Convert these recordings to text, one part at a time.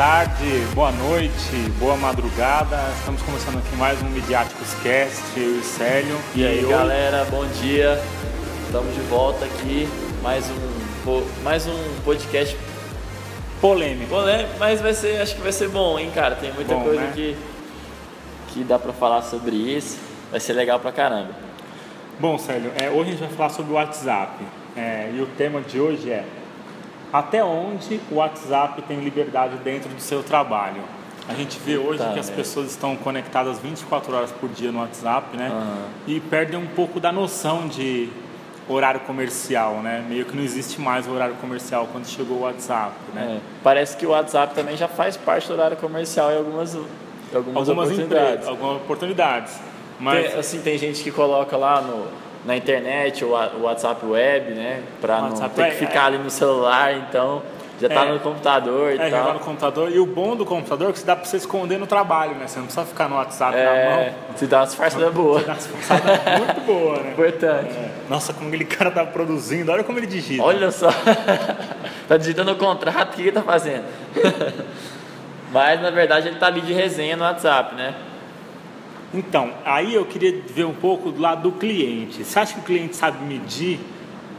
tarde, boa noite, boa madrugada. Estamos começando aqui mais um Midiáticos Cast, eu e o Célio. E aí, hoje- galera, bom dia. Estamos de volta aqui, mais um, mais um podcast Polêmico. polêmico, mas vai ser, acho que vai ser bom, hein, cara. Tem muita Bom, coisa né? que, que dá pra falar sobre isso. Vai ser legal pra caramba. Bom, Célio, é, hoje a gente vai falar sobre o WhatsApp. É, e o tema de hoje é até onde o WhatsApp tem liberdade dentro do seu trabalho. A gente vê hoje Tá, que as né? pessoas estão conectadas 24 horas por dia no WhatsApp, né? Aham. E perdem um pouco da noção de horário comercial, né? Meio que não existe mais o horário comercial quando chegou o WhatsApp, né? É, parece que o WhatsApp também já faz parte do horário comercial em algumas, em algumas, algumas oportunidades. empresas, algumas oportunidades. Mas Tem, assim, tem gente que coloca lá no, na internet o, WhatsApp web, né? Pra não ter que ficar ali no celular, então já tá É. no computador e é, já tal. tá no computador. E o bom do computador é que dá pra você esconder no trabalho, né? Você não precisa ficar no WhatsApp na É, mão. se dá uma disfarçada boa. Dá uma disfarçada muito boa, né? Importante. É. Nossa, como aquele cara tá produzindo, olha como ele digita. Olha só. tá digitando o contrato, o que ele tá fazendo? Mas na verdade ele tá ali de resenha no WhatsApp, né? Então, aí eu queria ver um pouco do lado do cliente. Você acha que o cliente sabe medir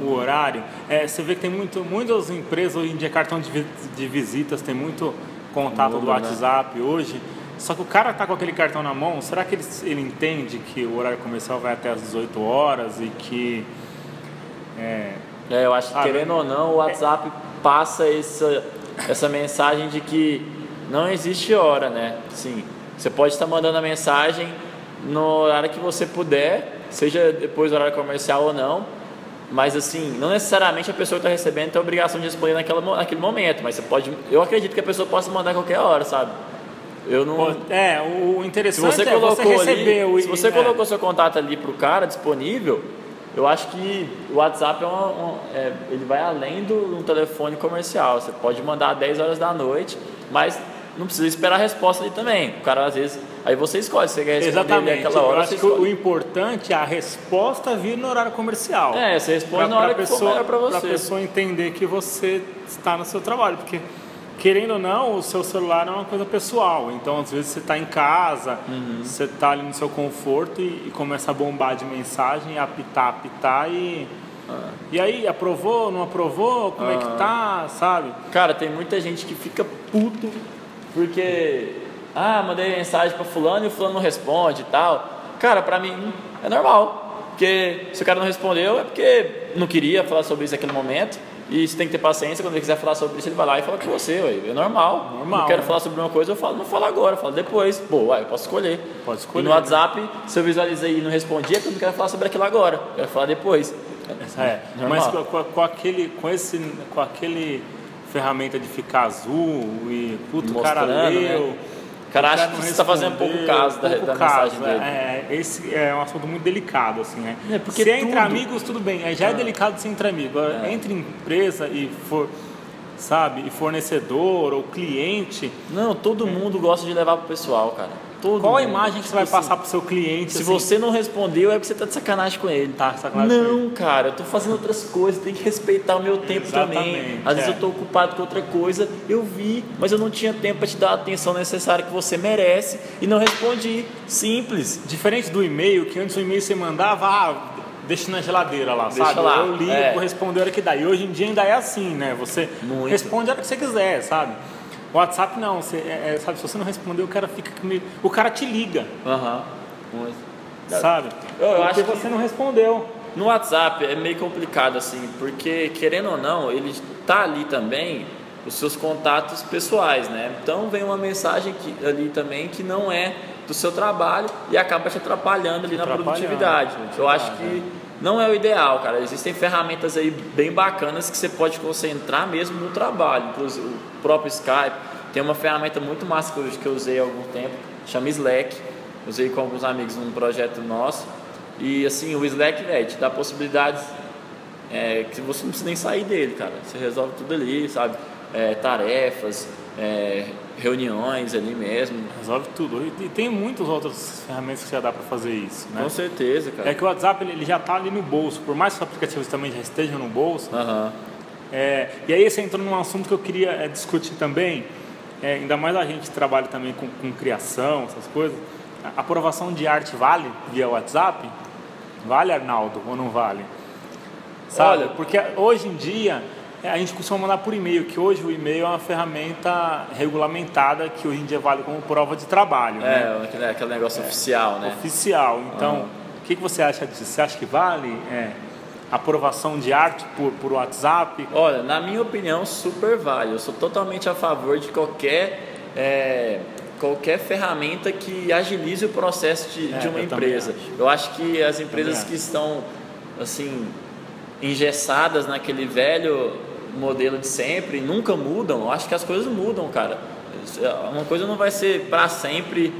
o horário? É, você vê que tem muito, muitas empresas hoje em dia, cartão de, de visitas, tem muito contato do né? WhatsApp hoje. Só que o cara tá com aquele cartão na mão, será que ele, ele entende que o horário comercial vai até as 18 horas e que. É, É, eu acho que querendo ou não, o WhatsApp passa essa, essa mensagem de que não existe hora, né? Sim, você pode estar mandando a mensagem no horário que você puder, seja depois do horário comercial ou não, mas assim, não necessariamente a pessoa que está recebendo tem a obrigação de responder naquela, naquele momento, mas você pode, eu acredito que a pessoa possa mandar a qualquer hora, sabe? Eu não, é, o se interessante você é você colocou receber o ali, se você é. colocou seu contato ali pro cara disponível, eu acho que o WhatsApp é uma, é, ele vai além do, do telefone comercial. Você pode mandar às 10 horas da noite, mas não precisa esperar a resposta ali também. O cara às vezes, aí você escolhe, você quer responder ali Exatamente. aquela hora, eu você acho que o importante é a resposta vir no horário comercial. É, você responde na hora que for melhor pra Para a você. pessoa entender que você está no seu trabalho. Porque, querendo ou não, o seu celular é uma coisa pessoal. Então, às vezes, você está em casa, Uhum. você está ali no seu conforto e, e começa a bombar de mensagem, apitar, apitar e. Ah. E aí, aprovou, não aprovou? Como é que tá, sabe? Cara, tem muita gente que fica puto porque ah, mandei mensagem pra fulano e o fulano não responde e tal. Cara, pra mim é normal. Porque se o cara não respondeu é porque não queria falar sobre isso naquele momento. E você tem que ter paciência, quando ele quiser falar sobre isso, ele vai lá e fala com você, ué. É normal. Normal, Não quero né? falar sobre uma coisa, eu falo, não fala agora, eu falo depois. Pô, uai, eu posso escolher. Pode escolher, E no né? WhatsApp, se eu visualizei e não respondi, é porque eu não quero falar sobre aquilo agora. Eu quero falar depois. É, Normal. mas com, com- com aquele, com esse, com aquele ferramenta de ficar azul e puto, o cara Mostrando, leu. né? O cara acha que você tá fazendo pouco caso da- pouco da caso, mensagem dele. É, é, esse é um assunto muito delicado, assim, né? É, porque se é entre tudo- amigos, tudo bem. aí Já é delicado se entre amigos. Agora, Entre empresa e for, sabe, e fornecedor ou cliente, Não, todo mundo gosta de levar pro pessoal, cara. Todo qual a mundo. imagem que você vai assim, passar pro seu cliente? Se assim? você não respondeu, é porque você tá de sacanagem com ele. Tá sacanagem Não, cara, eu tô fazendo outras coisas, tem que respeitar o meu tempo também. Exatamente, Às vezes é. eu tô ocupado com outra coisa, eu vi, mas eu não tinha tempo pra te dar a atenção necessária que você merece e não respondi. Simples. Diferente do e-mail, que antes o e-mail você mandava, ah, deixa na geladeira lá, Deixa sabe? lá, Eu ligo, é. vou responder a hora que dá. E hoje em dia ainda é assim, né? Você Muito. responde a hora que você quiser, sabe? O WhatsApp não, você, é, é, sabe? Se você não responder, o cara fica comigo. O cara te liga, Aham. sabe? Eu- eu Porque acho que- você não respondeu. No WhatsApp é meio complicado assim, porque querendo ou não, ele tá ali também os seus contatos pessoais, né? Então vem uma mensagem que, ali também que não é do seu trabalho e acaba te atrapalhando ali na Atrapalhando, produtividade, Eu acho que não é o ideal, cara. Existem ferramentas aí bem bacanas que você pode concentrar mesmo no trabalho. Inclusive o próprio Skype tem uma ferramenta muito massa que eu, usei há algum tempo, chama Slack. Usei com alguns amigos num projeto nosso. E assim, o Slack velho, te dá possibilidades é, que você não precisa nem sair dele, cara. Você resolve tudo ali, sabe? É, tarefas, é, reuniões ali mesmo. Resolve tudo. E tem muitas outras ferramentas que já dá para fazer isso, né? Com certeza, cara. É que o WhatsApp ele, já está ali no bolso, por mais que os aplicativos também já estejam no bolso. Aham. É, e aí você entrou num assunto que eu queria é, discutir também, é, ainda mais a gente trabalha também com, com criação, essas coisas, a aprovação de arte vale via WhatsApp? Vale, Arnaldo, ou não vale? Sabe? Olha, porque hoje em dia a gente costuma mandar por e-mail, que hoje o e-mail é uma ferramenta regulamentada que hoje em dia vale como prova de trabalho. É, né? aquele negócio é, oficial, né? Oficial. Então, uhum. o que, que você acha disso? Você acha que vale é, aprovação de arte por, por WhatsApp? Olha, na minha opinião, super vale. Eu sou totalmente a favor de qualquer. É, qualquer ferramenta que agilize o processo de, é, de uma eu empresa. Acho. Eu acho que as empresas que estão assim engessadas naquele velho modelo de sempre, nunca mudam. Eu acho que as coisas mudam, cara. Uma coisa não vai ser para sempre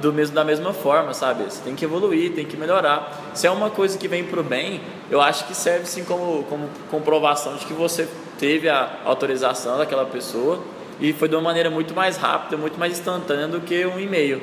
do mesmo, da mesma forma, sabe? Você tem que evoluir, tem que melhorar. Se é uma coisa que vem para o bem, eu acho que serve sim como, como comprovação de que você teve a autorização daquela pessoa e foi de uma maneira muito mais rápida, muito mais instantânea do que um e-mail.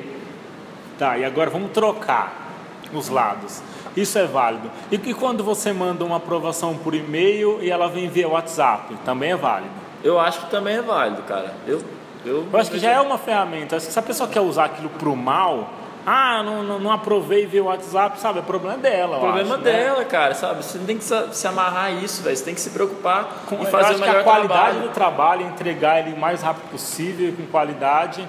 Tá, e agora vamos trocar os lados. Isso é válido. E, e quando você manda uma aprovação por e-mail e ela vem via WhatsApp, também é válido? Eu acho que também é válido, cara. Eu, eu, eu acho que já é uma ferramenta. Se a pessoa quer usar aquilo para o mal, ah, não, não, não, aprovei ver o WhatsApp, sabe? É problema dela. O problema acho, né? dela, né? cara, sabe? Você não tem que se amarrar a isso, velho. Você tem que se preocupar com, fazer o melhor a qualidade trabalho. do trabalho, entregar ele o mais rápido possível, com qualidade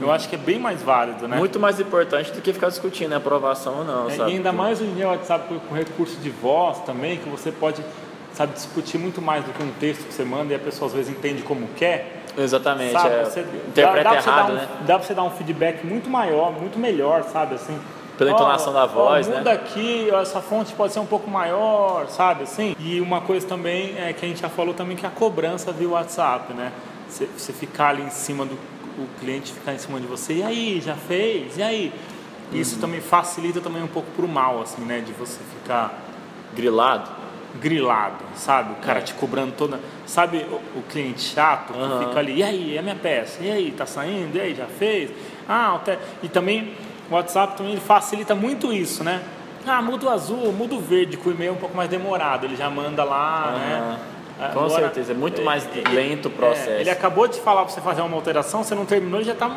eu acho que é bem mais válido, né? Muito mais importante do que ficar discutindo a aprovação ou não, é, sabe? E ainda mais o e-mail WhatsApp com, com recurso de voz também, que você pode, sabe, discutir muito mais do que um texto que você manda e a pessoa às vezes entende como quer. Exatamente, sabe? É, você, interpreta dá, dá errado, um, né? Dá pra você dar um feedback muito maior, muito melhor, sabe, assim. Pela entonação da voz, muda né? Muda aqui, essa fonte pode ser um pouco maior, sabe, assim. E uma coisa também é que a gente já falou também que é a cobrança via WhatsApp, né? Você ficar ali em cima do o cliente ficar em cima de você, e aí, já fez? E aí? Isso uhum. também facilita também um pouco pro mal, assim, né? De você ficar grilado. Grilado, sabe? O cara é. te cobrando toda. Sabe o, o cliente chato que uhum. fica ali, e aí, é a minha peça? E aí, tá saindo? E aí, já fez? Ah, até... e também o WhatsApp também facilita muito isso, né? Ah, muda o azul, muda o verde, com o e-mail é um pouco mais demorado, ele já manda lá, uhum. né? Com Agora, certeza, é muito é, mais lento o processo. É, ele acabou de falar para você fazer uma alteração, você não terminou e já está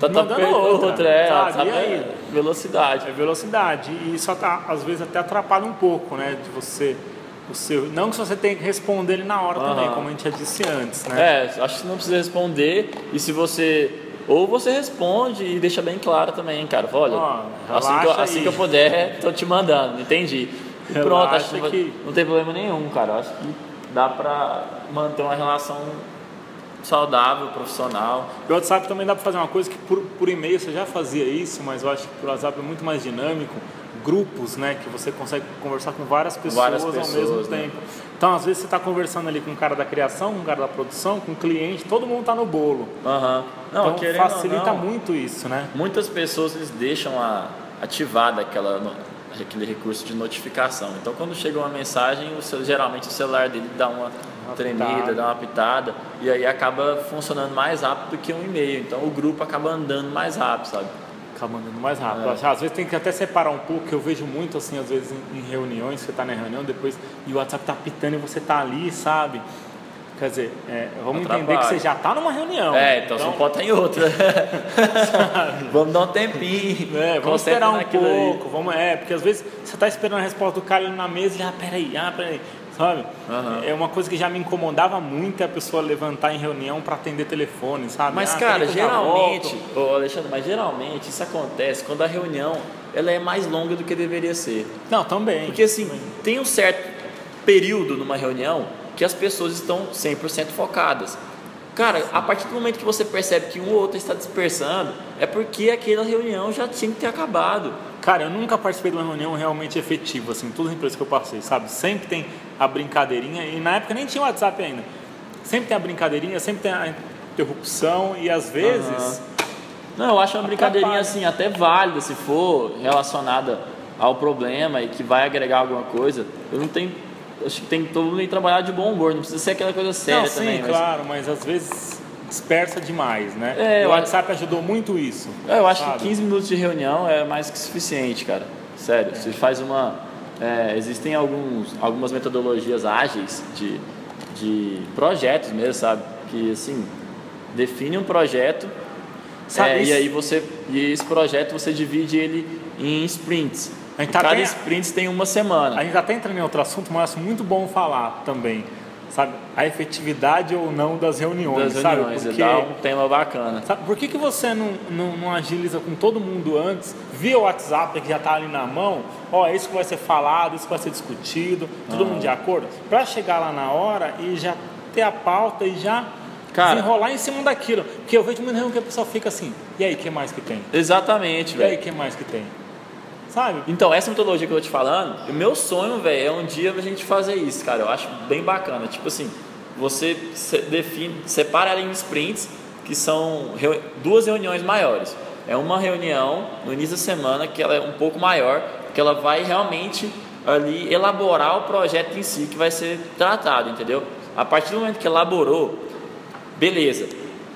tá, tá outra, outra é, sabe? sabe? É velocidade. É velocidade. E isso tá, às vezes até atrapalha um pouco, né? De você. O seu, não que você tenha que responder ele na hora uhum. também, como a gente já disse antes, né? É, acho que não precisa responder. E se você. Ou você responde e deixa bem claro também, cara. Olha, assim, que eu, assim que eu puder, tô te mandando, entendi. E pronto, acho que, que não tem problema nenhum, cara. Acho que dá para manter uma relação saudável, profissional. O WhatsApp também dá para fazer uma coisa que por, por e-mail você já fazia isso, mas eu acho que o WhatsApp é muito mais dinâmico. Grupos, né? Que você consegue conversar com várias pessoas, várias pessoas ao mesmo né? tempo. Então, às vezes, você está conversando ali com um cara da criação, com um cara da produção, com um cliente, todo mundo está no bolo. Uhum. Não, então, facilita não, muito isso, né? Muitas pessoas eles deixam a, ativada aquela aquele recurso de notificação. Então, quando chega uma mensagem, o seu, geralmente o celular dele dá uma, uma tremida, pitada. dá uma pitada, e aí acaba funcionando mais rápido do que um e-mail. Então, o grupo acaba andando mais rápido, sabe? Acaba andando mais rápido. É. Às vezes tem que até separar um pouco, que eu vejo muito assim, às vezes em, em reuniões, você está na reunião, depois e o WhatsApp está pitando e você está ali, sabe? Quer dizer, é, vamos entender que você já está numa reunião. É, então, então, você não pode estar em outra. vamos dar um tempinho. É, vamos esperar um pouco. Aí. Vamos, é, porque às vezes você está esperando a resposta do cara ali na mesa e, ah, peraí, ah, peraí. Sabe? Uhum. É uma coisa que já me incomodava muito a pessoa levantar em reunião para atender telefone, sabe? Mas, ah, cara, geralmente, ô Alexandre, mas geralmente isso acontece quando a reunião ela é mais longa do que deveria ser. Não, também. Porque assim, também. tem um certo período numa reunião que as pessoas estão 100% focadas. Cara, a partir do momento que você percebe que um ou outro está dispersando, é porque aquela reunião já tinha que ter acabado. Cara, eu nunca participei de uma reunião realmente efetiva, assim, todas as empresas que eu passei, sabe? Sempre tem a brincadeirinha, e na época nem tinha WhatsApp ainda. Sempre tem a brincadeirinha, sempre tem a interrupção, e às vezes. Uhum. Não, eu acho uma brincadeirinha assim, até válida se for relacionada ao problema e que vai agregar alguma coisa. Eu não tenho acho que tem todo mundo que trabalhar de bom humor, não precisa ser aquela coisa séria não, também. Sim, mas... claro, mas às vezes dispersa demais, né? É, o WhatsApp ajudou muito isso. É, eu acho sabe? que 15 minutos de reunião é mais que suficiente, cara. Sério, é. você faz uma. É, existem alguns, algumas metodologias ágeis de, de projetos mesmo, sabe? Que assim, define um projeto Sabe é, e aí você e esse projeto você divide ele em sprints. A gente tá Cada bem- sprint tem uma semana. A gente até entra em outro assunto, mas acho muito bom falar também, sabe? A efetividade ou não das reuniões, das sabe? reuniões, Porque, dá um tema bacana. sabe, por que, que você não, não, não agiliza com todo mundo antes, via o WhatsApp que já está ali na mão, ó, é isso que vai ser falado, isso que vai ser discutido, todo mundo de acordo, para chegar lá na hora e já ter a pauta e já Cara- desenrolar em cima daquilo. Porque eu vejo reunião que a pessoa fica assim, e aí, o que mais que tem? Exatamente, E aí, velho. o que mais que tem? Sabe? Então, essa metodologia que eu tô te falando, o meu sonho, velho, é um dia a gente fazer isso, cara. Eu acho bem bacana. Tipo assim, você define, separa ela em sprints, que são duas reuniões maiores. É uma reunião no início da semana que ela é um pouco maior, que ela vai realmente ali elaborar o projeto em si que vai ser tratado, entendeu? A partir do momento que elaborou, beleza.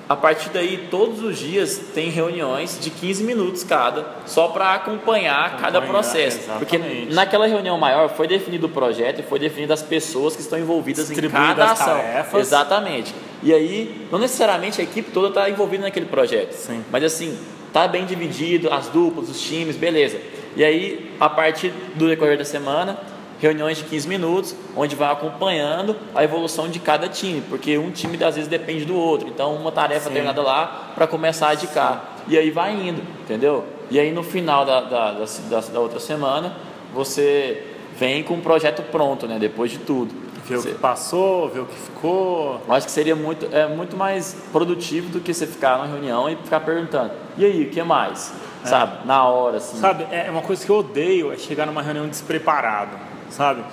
A partir daí, todos os dias tem reuniões de 15 minutos cada, só para acompanhar, cada Acompanhar, processo. Porque exatamente. naquela reunião maior foi definido o projeto e foi definido as pessoas que estão envolvidas em cada ação. tarefas. Exatamente. E aí, não necessariamente a equipe toda está envolvida naquele projeto. Sim. Mas assim, tá bem dividido, as duplas, os times, beleza. E aí, a partir do decorrer da semana, reuniões de 15 minutos, onde vai acompanhando a evolução de cada time, porque um time às vezes depende do outro. Então, uma tarefa Sim. terminada lá para começar a indicar. E aí vai indo, entendeu? E aí no final da, da, da, da- outra semana, você vem com o projeto pronto, né? Depois de tudo. Ver o Você- que passou, ver o que ficou. eu acho que seria muito, é, muito mais produtivo do que você ficar numa reunião e ficar perguntando. E aí, o que mais? Sabe? Na hora, assim. Sabe, é uma coisa que eu odeio é chegar numa reunião despreparado, sabe?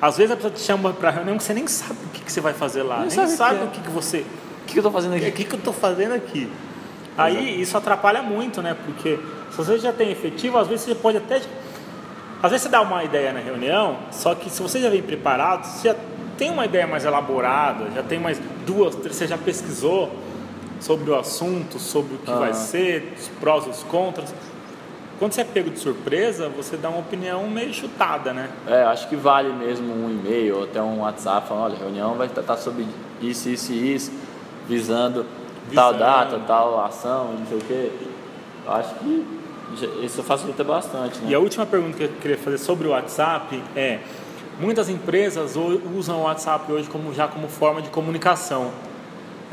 Às vezes a pessoa te chama pra reunião que você nem sabe o que, que você vai fazer lá, Nem nem, sabe o sabe, que é. o que, que você. O que que eu tô fazendo O aqui? que, que eu tô fazendo aqui? Aí isso atrapalha muito, né? Porque se você já tem efetivo, às vezes você pode até. Às vezes você dá uma ideia na reunião, só que se você já vem preparado, você já tem uma ideia mais elaborada, já tem mais duas, três, você já pesquisou sobre o assunto, sobre o que vai Ah. ser, os prós e os contras. Quando você é pego de surpresa, você dá uma opinião meio chutada, né? É, acho que vale mesmo um e-mail ou até um WhatsApp falando, olha, a reunião vai tratar sobre isso, isso e isso, visando, tal Visando. data, tal ação, não sei o quê. Eu acho que isso facilita bastante, né? E a última pergunta que eu queria fazer sobre o WhatsApp é: muitas empresas usam o WhatsApp hoje como já como forma de comunicação,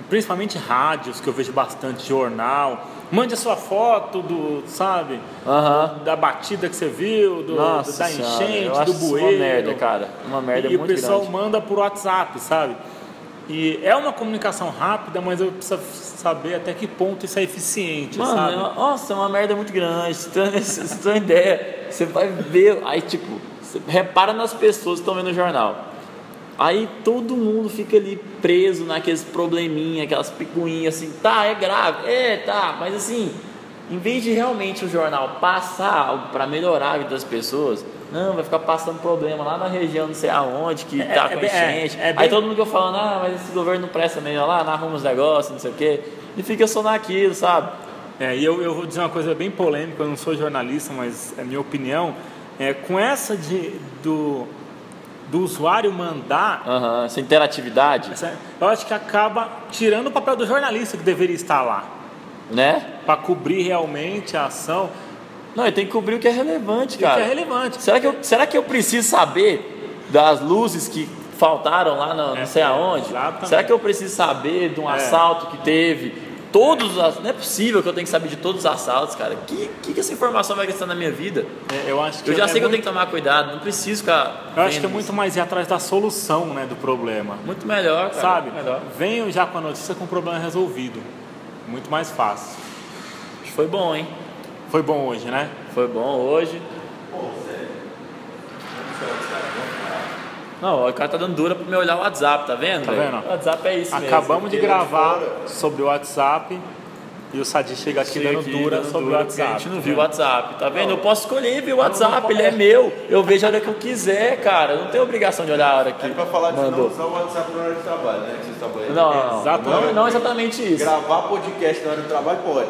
principalmente rádios que eu vejo bastante, jornal. Mande a sua foto do, sabe, da batida que você viu, do, Nossa da senhora, enchente, do bueiro. uma merda, cara. Uma merda e o muito pessoal grande. manda por WhatsApp, sabe? E é uma comunicação rápida, mas eu preciso saber até que ponto isso é eficiente, Mano, sabe? é uma- nossa, é uma merda muito grande. Você tem, você tem ideia. Você vai ver. Aí, tipo, repara nas pessoas que estão vendo o jornal. Aí todo mundo fica ali preso naqueles probleminha, aquelas picuinhas assim, tá, é grave, é, tá, mas assim, em vez de realmente o jornal passar algo para melhorar a vida das pessoas, não, vai ficar passando problema lá na região não sei aonde, que É, tá é com é, enchente. é bem- Aí todo mundo fica falando, ah, mas esse governo não presta mesmo, lá, não arruma os negócios, não sei o quê. E fica só naquilo, sabe? É, e eu, eu vou dizer uma coisa bem polêmica, eu não sou jornalista, mas é minha opinião. É, com essa de, do, do usuário mandar, Aham, essa interatividade, essa- eu acho que acaba tirando o papel do jornalista que deveria estar lá, né? para cobrir realmente a ação, Não, ele tem que cobrir o que é relevante, o que cara. é relevante. Será que, eu, será que eu preciso saber das luzes que faltaram lá no, É, não sei aonde? exatamente. Será que eu preciso saber de um É. assalto que teve? Todos os Não é possível que eu tenha que saber de todos os assaltos, cara. Que, que, que essa informação vai gastar na minha vida? É, eu acho que Eu já é sei que eu tenho que tomar cuidado, não preciso ficar. Eu acho que é muito isso. mais ir atrás da solução né, do problema. Muito melhor, cara. Sabe? Melhor. Venho já com a notícia com o problema resolvido. Muito mais fácil. Foi bom, hein? Foi bom hoje, né? Foi bom hoje. Não, o cara tá dando dura pra me olhar o WhatsApp, tá vendo? Tá vendo? O WhatsApp é isso mesmo. Acabamos de de gravar sobre o WhatsApp e o Sadi chega aqui Chega dando aqui, dura dando sobre o WhatsApp. A gente não tá viu o? WhatsApp, tá vendo? Eu posso escolher ver o WhatsApp, ele é meu. Eu vejo a hora que eu quiser, cara. Eu não tenho obrigação de olhar a hora que É pra falar de não mandou. usar o WhatsApp na hora de trabalho, né? Que vocês trabalham. Não, não, não. Exatamente. Não, não exatamente isso. Gravar podcast na hora do trabalho pode.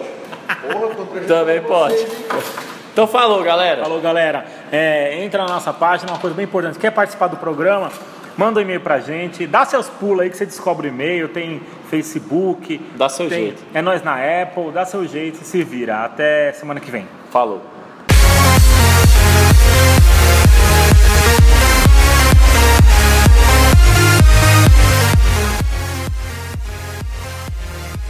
Porra, contra Também pode. Então falou, galera. Falou, galera. É, entra na nossa página, uma coisa bem importante. Quer participar do programa? Manda um e-mail pra gente, dá seus pulos aí que você descobre o e-mail, tem Facebook. Dá seu tem- jeito. É nós na Apple, dá seu jeito e se vira. Até semana que vem. Falou.